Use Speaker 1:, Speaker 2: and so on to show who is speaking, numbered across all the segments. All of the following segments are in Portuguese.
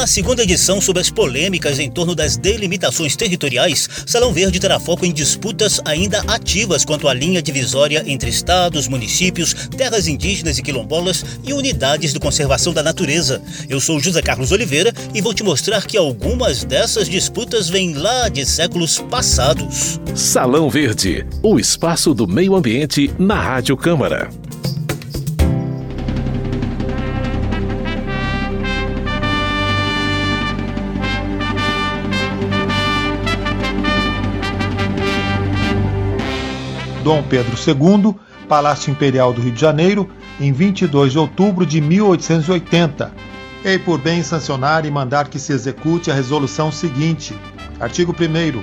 Speaker 1: Na segunda edição sobre as polêmicas em torno das delimitações territoriais, Salão Verde terá foco em disputas ainda ativas quanto à linha divisória entre estados, municípios, terras indígenas e quilombolas e unidades de conservação da natureza. Eu sou José Carlos Oliveira e vou te mostrar que algumas dessas disputas vêm lá de séculos passados.
Speaker 2: Salão Verde, o espaço do meio ambiente na Rádio Câmara.
Speaker 3: Dom Pedro II, Palácio Imperial do Rio de Janeiro, em 22 de outubro de 1880. Ei por bem sancionar e mandar que se execute a resolução seguinte. Artigo 1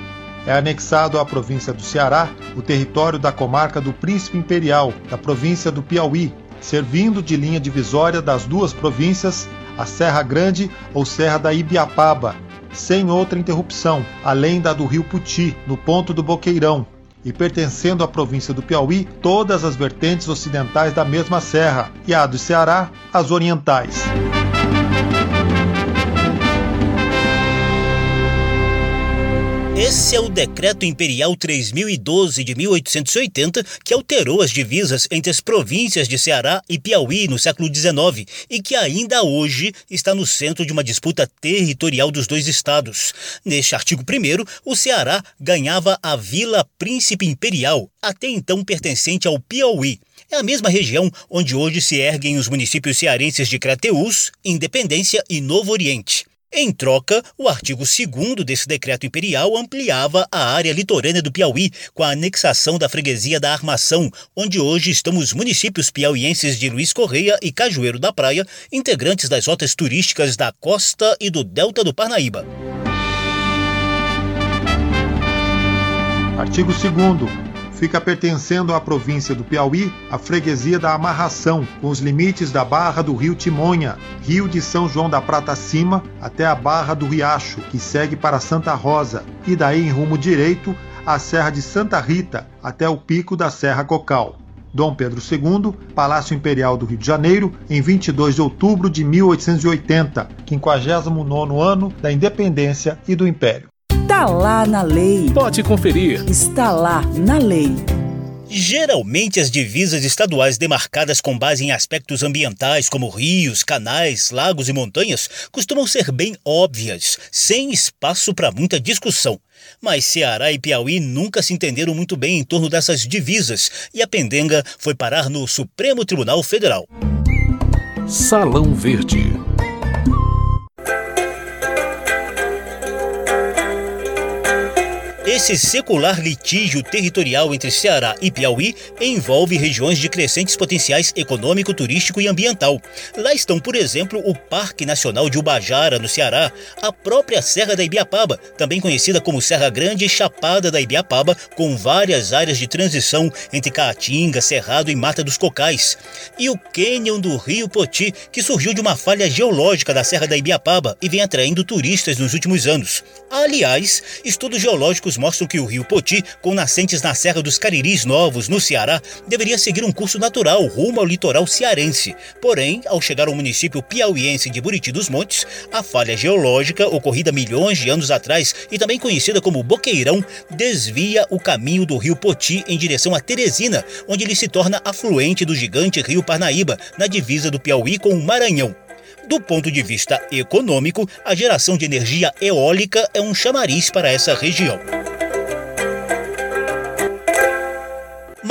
Speaker 3: é anexado à província do Ceará o território da comarca do Príncipe Imperial, da província do Piauí, servindo de linha divisória das duas províncias a Serra Grande ou Serra da Ibiapaba, sem outra interrupção, além da do Rio Puti, no ponto do Boqueirão, e pertencendo à província do Piauí todas as vertentes ocidentais da mesma serra, e a do Ceará as orientais.
Speaker 1: Esse é o Decreto Imperial 3012 de 1880 que alterou as divisas entre as províncias de Ceará e Piauí no século XIX e que ainda hoje está no centro de uma disputa territorial dos dois estados. Neste artigo 1, o Ceará ganhava a Vila Príncipe Imperial, até então pertencente ao Piauí. É a mesma região onde hoje se erguem os municípios cearenses de Crateús, Independência e Novo Oriente. Em troca, o artigo 2 desse decreto imperial ampliava a área litorânea do Piauí com a anexação da freguesia da Armação, onde hoje estão os municípios piauienses de Luiz Correia e Cajueiro da Praia, integrantes das rotas turísticas da costa e do delta do Parnaíba.
Speaker 3: Artigo 2 fica pertencendo à província do Piauí a freguesia da Amarração, com os limites da barra do rio Timonha, rio de São João da Prata Cima, até a barra do Riacho, que segue para Santa Rosa, e daí em rumo direito à Serra de Santa Rita, até o pico da Serra Cocal. Dom Pedro II, Palácio Imperial do Rio de Janeiro, em 22 de outubro de 1880, 59º ano da Independência e do Império.
Speaker 4: Está lá na lei.
Speaker 2: Pode conferir.
Speaker 4: Está lá na lei.
Speaker 1: Geralmente, as divisas estaduais demarcadas com base em aspectos ambientais, como rios, canais, lagos e montanhas, costumam ser bem óbvias, sem espaço para muita discussão. Mas Ceará e Piauí nunca se entenderam muito bem em torno dessas divisas e a pendenga foi parar no Supremo Tribunal Federal.
Speaker 2: Salão Verde.
Speaker 1: Esse secular litígio territorial entre Ceará e Piauí envolve regiões de crescentes potenciais econômico, turístico e ambiental. Lá estão, por exemplo, o Parque Nacional de Ubajara, no Ceará, a própria Serra da Ibiapaba, também conhecida como Serra Grande e Chapada da Ibiapaba, com várias áreas de transição entre Caatinga, Cerrado e Mata dos Cocais, e o Cânion do Rio Poti, que surgiu de uma falha geológica da Serra da Ibiapaba e vem atraindo turistas nos últimos anos. Aliás, estudos geológicos mostram mostram que o rio Poti, com nascentes na Serra dos Cariris Novos, no Ceará, deveria seguir um curso natural rumo ao litoral cearense. Porém, ao chegar ao município piauiense de Buriti dos Montes, a falha geológica, ocorrida milhões de anos atrás e também conhecida como Boqueirão, desvia o caminho do rio Poti em direção a Teresina, onde ele se torna afluente do gigante rio Parnaíba, na divisa do Piauí com o Maranhão. Do ponto de vista econômico, a geração de energia eólica é um chamariz para essa região.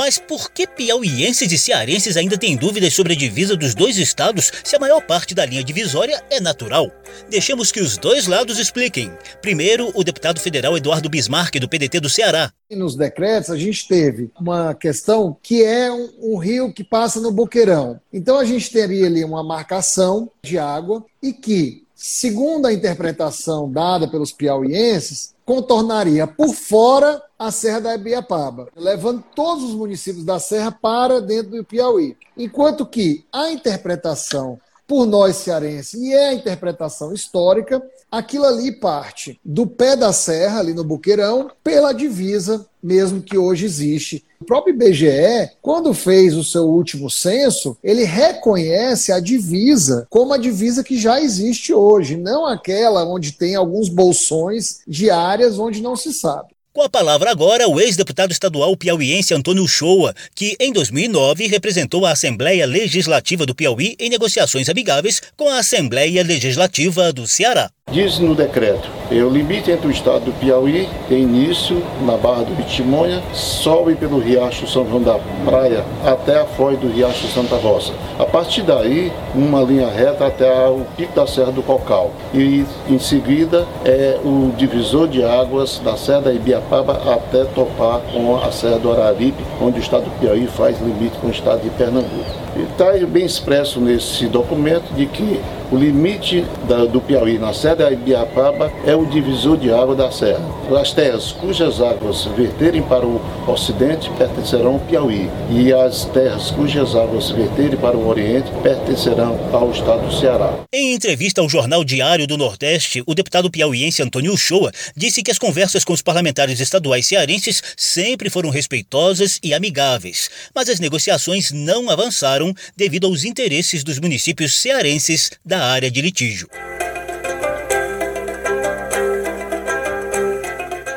Speaker 1: Mas por que piauienses e cearenses ainda têm dúvidas sobre a divisa dos dois estados se a maior parte da linha divisória é natural? Deixemos que os dois lados expliquem. Primeiro, o deputado federal Eduardo Bismarck, do PDT do Ceará.
Speaker 5: Nos decretos, a gente teve uma questão que é um, um rio que passa no Boqueirão. Então, a gente teria ali uma marcação de água e que, segundo a interpretação dada pelos piauienses, contornaria por fora a Serra da Ibiapaba, levando todos os municípios da Serra para dentro do Piauí. Enquanto que a interpretação por nós cearenses, e é a interpretação histórica, aquilo ali parte do pé da serra, ali no Buqueirão, pela divisa mesmo que hoje existe. O próprio IBGE, quando fez o seu último censo, ele reconhece a divisa como a divisa que já existe hoje, não aquela onde tem alguns bolsões de áreas onde não se sabe.
Speaker 1: Com a palavra agora, o ex-deputado estadual piauiense Antônio Shoa, que em 2009 representou a Assembleia Legislativa do Piauí em negociações amigáveis com a Assembleia Legislativa do Ceará.
Speaker 6: Diz no decreto, o limite entre o estado do Piauí tem início na Barra do Vitimonha, sobe pelo Riacho São João da Praia até a foz do Riacho Santa Rosa. A partir daí, uma linha reta até o pico da Serra do Cocal. E em seguida é o divisor de águas da Serra da Ibiapaba até topar com a Serra do Araripe, onde o estado do Piauí faz limite com o estado de Pernambuco. Está bem expresso nesse documento de que o limite da, do Piauí na Serra da Ibiapaba é o divisor de água da serra. As terras cujas águas verterem para o ocidente pertencerão ao Piauí e as terras cujas águas verterem para o oriente pertencerão ao estado do Ceará.
Speaker 1: Em entrevista ao Jornal Diário do Nordeste, o deputado piauiense Antônio Uchoa disse que as conversas com os parlamentares estaduais cearenses sempre foram respeitosas e amigáveis, mas as negociações não avançaram devido aos interesses dos municípios cearenses da área de litígio.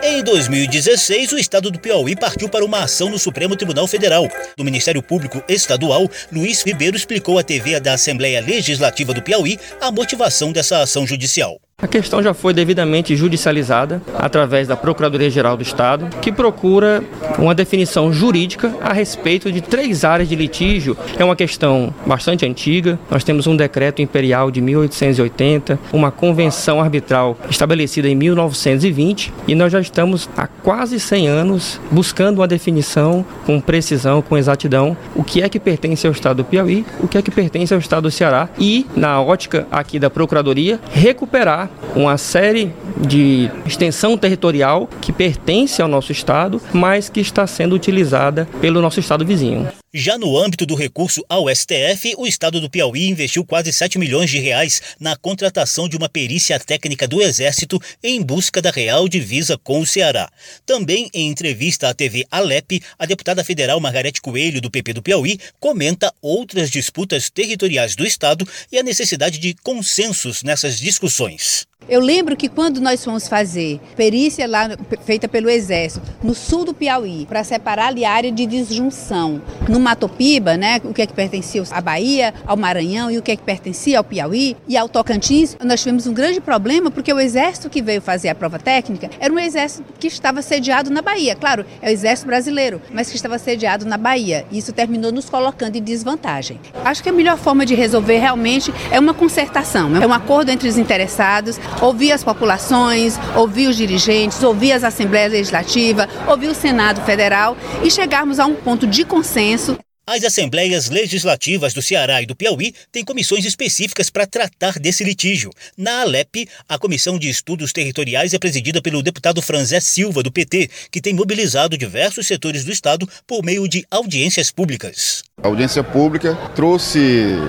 Speaker 1: Em 2016, o estado do Piauí partiu para uma ação no Supremo Tribunal Federal. Do Ministério Público Estadual, Luiz Ribeiro explicou à TV da Assembleia Legislativa do Piauí a motivação dessa ação judicial.
Speaker 7: A questão já foi devidamente judicializada através da Procuradoria-Geral do Estado, que procura uma definição jurídica a respeito de três áreas de litígio. É uma questão bastante antiga. Nós temos um decreto imperial de 1880, uma convenção arbitral estabelecida em 1920 e nós já estamos há quase 100 anos buscando uma definição com precisão, com exatidão, o que é que pertence ao Estado do Piauí, o que é que pertence ao Estado do Ceará e, na ótica aqui da Procuradoria, recuperar uma série de extensão territorial que pertence ao nosso estado, mas que está sendo utilizada pelo nosso estado vizinho.
Speaker 1: Já no âmbito do recurso ao STF, o estado do Piauí investiu quase 7 milhões de reais na contratação de uma perícia técnica do Exército em busca da real divisa com o Ceará. Também em entrevista à TV Alep, a deputada federal Margarete Coelho, do PP do Piauí, comenta outras disputas territoriais do estado e a necessidade de consensos nessas discussões.
Speaker 8: Eu lembro que quando nós fomos fazer perícia lá feita pelo Exército, no sul do Piauí, para separar ali a área de disjunção, no Matopiba, né, o que é que pertencia à Bahia, ao Maranhão e o que é que pertencia ao Piauí e ao Tocantins, nós tivemos um grande problema porque o exército que veio fazer a prova técnica era um exército que estava sediado na Bahia. Claro, é o exército brasileiro, mas que estava sediado na Bahia. Isso terminou nos colocando em desvantagem. Acho que a melhor forma de resolver realmente é uma concertação, é um acordo entre os interessados, ouvir as populações, ouvir os dirigentes, ouvir as assembleias legislativas, ouvir o Senado Federal e chegarmos a um ponto de consenso
Speaker 1: as assembleias legislativas do Ceará e do Piauí têm comissões específicas para tratar desse litígio. Na Alep, a Comissão de Estudos Territoriais é presidida pelo deputado Franzé Silva, do PT, que tem mobilizado diversos setores do Estado por meio de audiências públicas.
Speaker 9: A audiência pública trouxe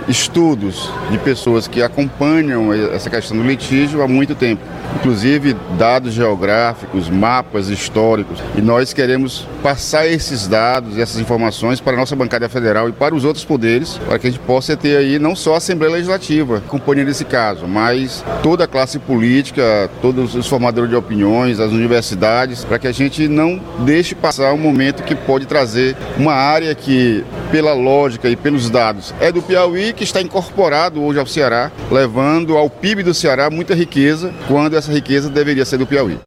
Speaker 9: estudos de pessoas que acompanham essa questão do litígio há muito tempo, inclusive dados geográficos, mapas históricos, e nós queremos passar esses dados e essas informações para a nossa bancada federal e para os outros poderes, para que a gente possa ter aí não só a Assembleia Legislativa acompanhando esse caso, mas toda a classe política, todos os formadores de opiniões, as universidades, para que a gente não deixe passar um momento que pode trazer uma área que, pela lógica e pelos dados, é do Piauí que está incorporado hoje ao Ceará, levando ao PIB do Ceará muita riqueza, quando essa riqueza deveria ser do Piauí.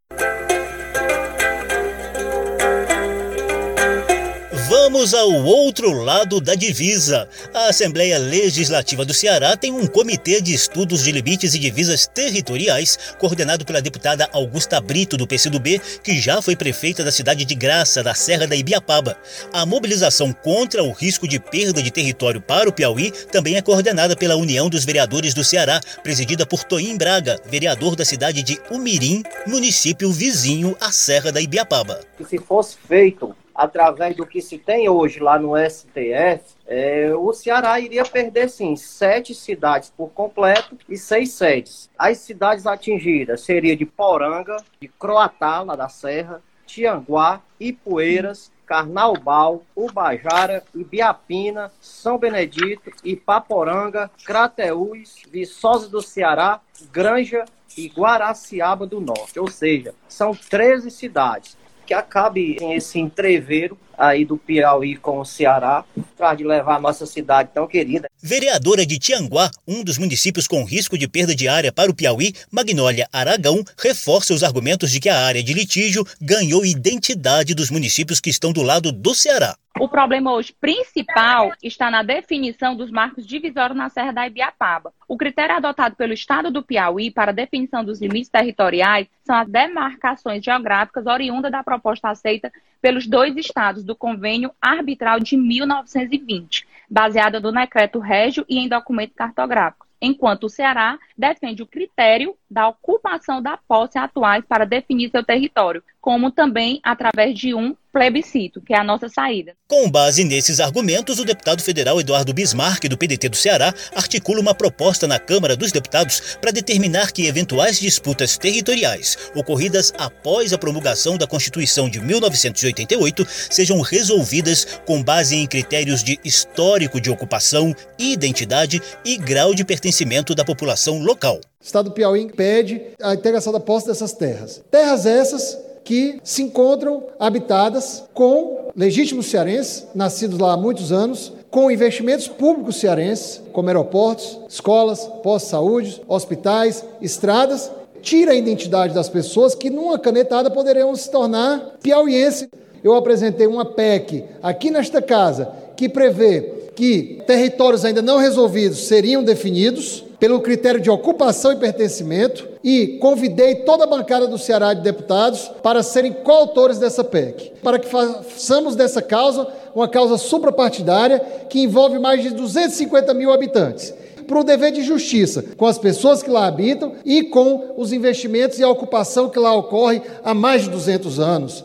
Speaker 1: Vamos ao outro lado da divisa. A Assembleia Legislativa do Ceará tem um comitê de estudos de limites e divisas territoriais, coordenado pela deputada Augusta Brito, do PCdoB, que já foi prefeita da cidade de Graça, da Serra da Ibiapaba. A mobilização contra o risco de perda de território para o Piauí também é coordenada pela União dos Vereadores do Ceará, presidida por Toim Braga, vereador da cidade de Umirim, município vizinho à Serra da Ibiapaba.
Speaker 10: Se fosse feito através do que se tem hoje lá no STF, é, o Ceará iria perder, sim, sete cidades por completo e seis sedes. As cidades atingidas seria de Poranga, de Croatá, lá da Serra, Tianguá, Ipueiras, Carnaubal, Ubajara, Ibiapina, São Benedito, Ipaporanga, Crateús, Viçosa do Ceará, Granja e Guaraciaba do Norte. Ou seja, são 13 cidades que acabe esse entreveiro aí do Piauí com o Ceará, para de levar a nossa cidade tão querida.
Speaker 1: Vereadora de Tianguá, um dos municípios com risco de perda de área para o Piauí, Magnólia Aragão, reforça os argumentos de que a área de litígio ganhou identidade dos municípios que estão do lado do Ceará.
Speaker 11: O problema hoje principal está na definição dos marcos divisórios na Serra da Ibiapaba. O critério adotado pelo Estado do Piauí para a definição dos limites territoriais são as demarcações geográficas oriundas da proposta aceita pelos dois estados do Convênio Arbitral de 1920, baseada no decreto régio e em documento cartográfico, enquanto o Ceará defende o critério da ocupação da posse atuais para definir seu território, como também através de um plebiscito, que é a nossa saída.
Speaker 1: Com base nesses argumentos, o deputado federal Eduardo Bismarck, do PDT do Ceará, articula uma proposta na Câmara dos Deputados para determinar que eventuais disputas territoriais ocorridas após a promulgação da Constituição de 1988 sejam resolvidas com base em critérios de histórico de ocupação, identidade e grau de pertencimento da população local.
Speaker 5: O Estado do Piauí pede a integração da posse dessas terras. Terras essas que se encontram habitadas com legítimos cearenses, nascidos lá há muitos anos, com investimentos públicos cearenses, como aeroportos, escolas, postos de saúde, hospitais, estradas, tira a identidade das pessoas que numa canetada poderiam se tornar piauiense. Eu apresentei uma PEC aqui nesta casa que prevê que territórios ainda não resolvidos seriam definidos pelo critério de ocupação e pertencimento e convidei toda a bancada do Ceará de deputados para serem coautores dessa PEC, para que façamos dessa causa uma causa suprapartidária que envolve mais de 250 mil habitantes para o dever de justiça com as pessoas que lá habitam e com os investimentos e a ocupação que lá ocorre há mais de 200 anos.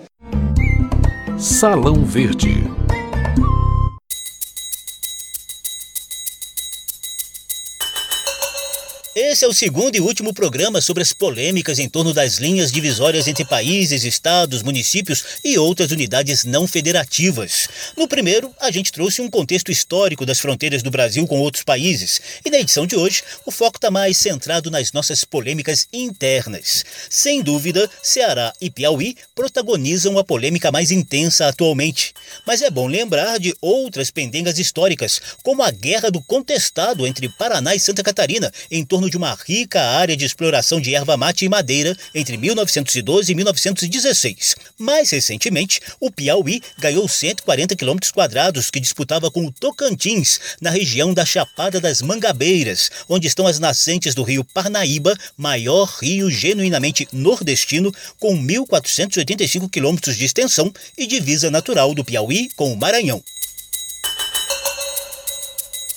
Speaker 2: Salão Verde
Speaker 1: Esse é o segundo e último programa sobre as polêmicas em torno das linhas divisórias entre países, estados, municípios e outras unidades não federativas. No primeiro, a gente trouxe um contexto histórico das fronteiras do Brasil com outros países. E na edição de hoje, o foco está mais centrado nas nossas polêmicas internas. Sem dúvida, Ceará e Piauí protagonizam a polêmica mais intensa atualmente. Mas é bom lembrar de outras pendengas históricas, como a Guerra do Contestado entre Paraná e Santa Catarina, em torno de uma rica área de exploração de erva mate e madeira entre 1912 e 1916. Mais recentemente, o Piauí ganhou 140 quilômetros quadrados que disputava com o Tocantins, na região da Chapada das Mangabeiras, onde estão as nascentes do rio Parnaíba, maior rio genuinamente nordestino, com 1.485 quilômetros de extensão e divisa natural do Piauí com o Maranhão.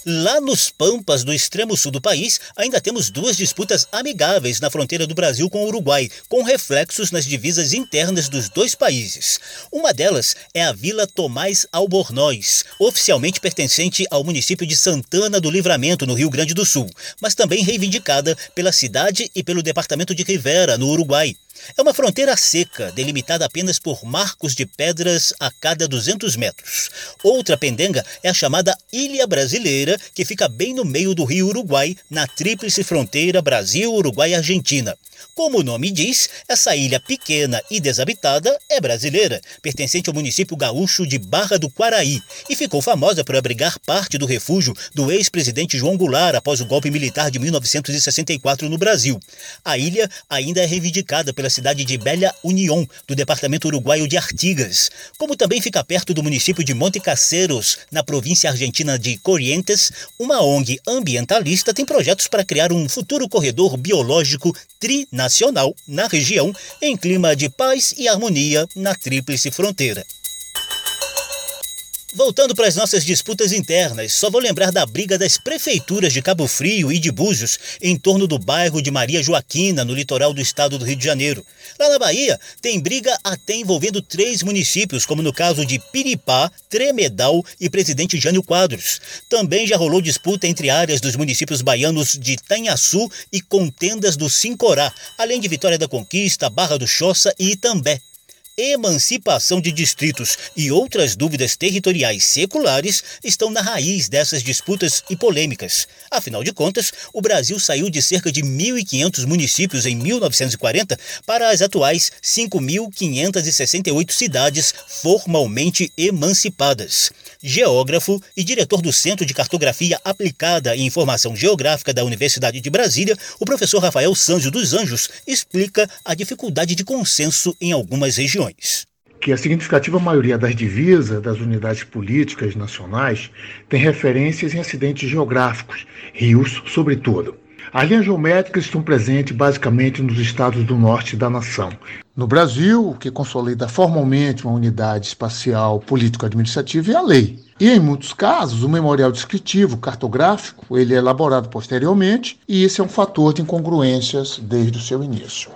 Speaker 1: Lá nos Pampas, do extremo sul do país, ainda temos duas disputas amigáveis na fronteira do Brasil com o Uruguai, com reflexos nas divisas internas dos dois países. Uma delas é a Vila Tomás Albornoz, oficialmente pertencente ao município de Santana do Livramento, no Rio Grande do Sul, mas também reivindicada pela cidade e pelo departamento de Rivera, no Uruguai. É uma fronteira seca, delimitada apenas por marcos de pedras a cada 200 metros. Outra pendenga é a chamada Ilha Brasileira, que fica bem no meio do rio Uruguai, na tríplice fronteira Brasil, Uruguai e Argentina. Como o nome diz, essa ilha pequena e desabitada é brasileira, pertencente ao município gaúcho de Barra do Quaraí, e ficou famosa por abrigar parte do refúgio do ex-presidente João Goulart após o golpe militar de 1964 no Brasil. A ilha ainda é reivindicada pela cidade de Bela União, do departamento uruguaio de Artigas, como também fica perto do município de Monte Caseros, na província argentina de Corrientes, uma ONG ambientalista tem projetos para criar um futuro corredor biológico trinacional na região, em clima de paz e harmonia na Tríplice Fronteira. Voltando para as nossas disputas internas, só vou lembrar da briga das prefeituras de Cabo Frio e de Búzios em torno do bairro de Maria Joaquina, no litoral do estado do Rio de Janeiro. Lá na Bahia, tem briga até envolvendo três municípios, como no caso de Piripá, Tremedal e Presidente Jânio Quadros. Também já rolou disputa entre áreas dos municípios baianos de Tanhaçu e Contendas do Sincorá, além de Vitória da Conquista, Barra do Choça e Itambé. Emancipação de distritos e outras dúvidas territoriais seculares estão na raiz dessas disputas e polêmicas. Afinal de contas, o Brasil saiu de cerca de 1.500 municípios em 1940 para as atuais 5.568 cidades formalmente emancipadas. Geógrafo e diretor do Centro de Cartografia Aplicada e Informação Geográfica da Universidade de Brasília, o professor Rafael Sanzio dos Anjos explica a dificuldade de consenso em algumas regiões
Speaker 12: que a significativa maioria das divisas das unidades políticas nacionais tem referências em acidentes geográficos, rios, sobretudo. As linhas geométricas estão presentes basicamente nos estados do norte da nação. No Brasil, o que consolida formalmente uma unidade espacial político-administrativa é a lei. E em muitos casos, o memorial descritivo cartográfico ele é elaborado posteriormente, e esse é um fator de incongruências desde o seu início.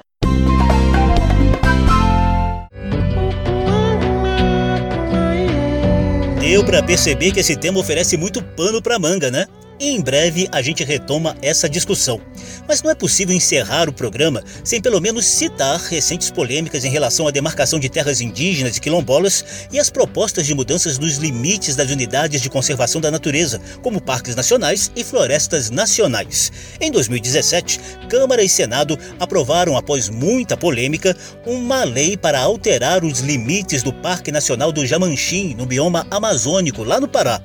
Speaker 1: Deu para perceber que esse tema oferece muito pano para manga, né? E em breve a gente retoma essa discussão. Mas não é possível encerrar o programa sem pelo menos citar recentes polêmicas em relação à demarcação de terras indígenas e quilombolas e as propostas de mudanças nos limites das unidades de conservação da natureza, como parques nacionais e florestas nacionais. Em 2017, Câmara e Senado aprovaram, após muita polêmica, uma lei para alterar os limites do Parque Nacional do Jamanchim, no bioma amazônico, lá no Pará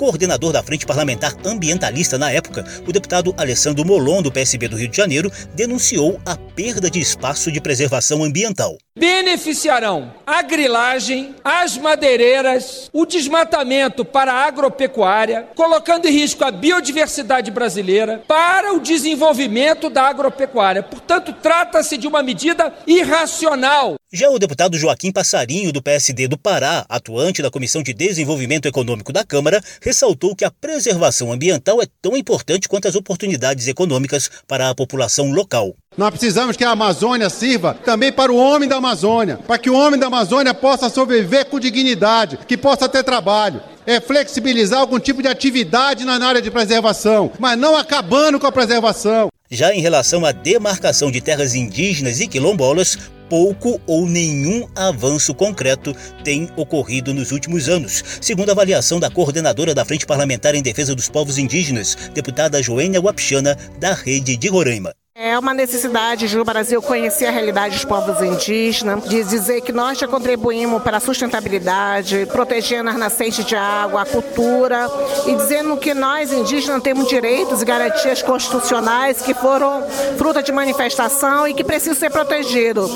Speaker 1: coordenador da Frente Parlamentar Ambientalista na época, o deputado Alessandro Molon, do PSB do Rio de Janeiro, denunciou a perda de espaço de preservação ambiental.
Speaker 13: Beneficiarão a grilagem, as madeireiras, o desmatamento para a agropecuária, colocando em risco a biodiversidade brasileira para o desenvolvimento da agropecuária. Portanto, trata-se de uma medida irracional.
Speaker 1: Já o deputado Joaquim Passarinho, do PSD do Pará, atuante da Comissão de Desenvolvimento Econômico da Câmara, ressaltou que a preservação ambiental é tão importante quanto as oportunidades econômicas para a população local.
Speaker 14: Nós precisamos que a Amazônia sirva também para o homem da Amazônia, para que o homem da Amazônia possa sobreviver com dignidade, que possa ter trabalho. É flexibilizar algum tipo de atividade na área de preservação, mas não acabando com a preservação.
Speaker 1: Já em relação à demarcação de terras indígenas e quilombolas, pouco ou nenhum avanço concreto tem ocorrido nos últimos anos, segundo a avaliação da coordenadora da Frente Parlamentar em Defesa dos Povos Indígenas, deputada Joênia Wapchana, da Rede de Roraima.
Speaker 15: É uma necessidade do Brasil conhecer a realidade dos povos indígenas, de dizer que nós já contribuímos para a sustentabilidade, protegendo as nascentes de água, a cultura e dizendo que nós indígenas temos direitos e garantias constitucionais que foram fruto de manifestação e que precisam ser protegidos.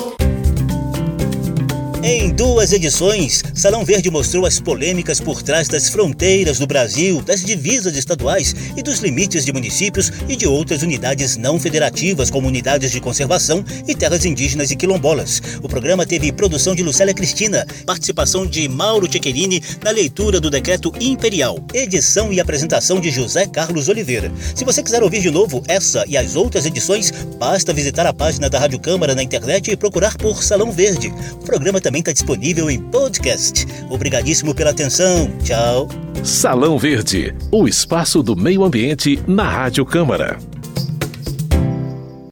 Speaker 1: Em duas edições, Salão Verde mostrou as polêmicas por trás das fronteiras do Brasil, das divisas estaduais e dos limites de municípios e de outras unidades não federativas, como unidades de conservação e terras indígenas e quilombolas. O programa teve produção de Lucélia Cristina, participação de Mauro Tchequerini na leitura do decreto imperial, edição e apresentação de José Carlos Oliveira. Se você quiser ouvir de novo essa e as outras edições, basta visitar a página da Rádio Câmara na internet e procurar por Salão Verde. O programa também também está disponível em podcast. Obrigadíssimo pela atenção. Tchau.
Speaker 2: Salão Verde, o espaço do meio ambiente na Rádio Câmara.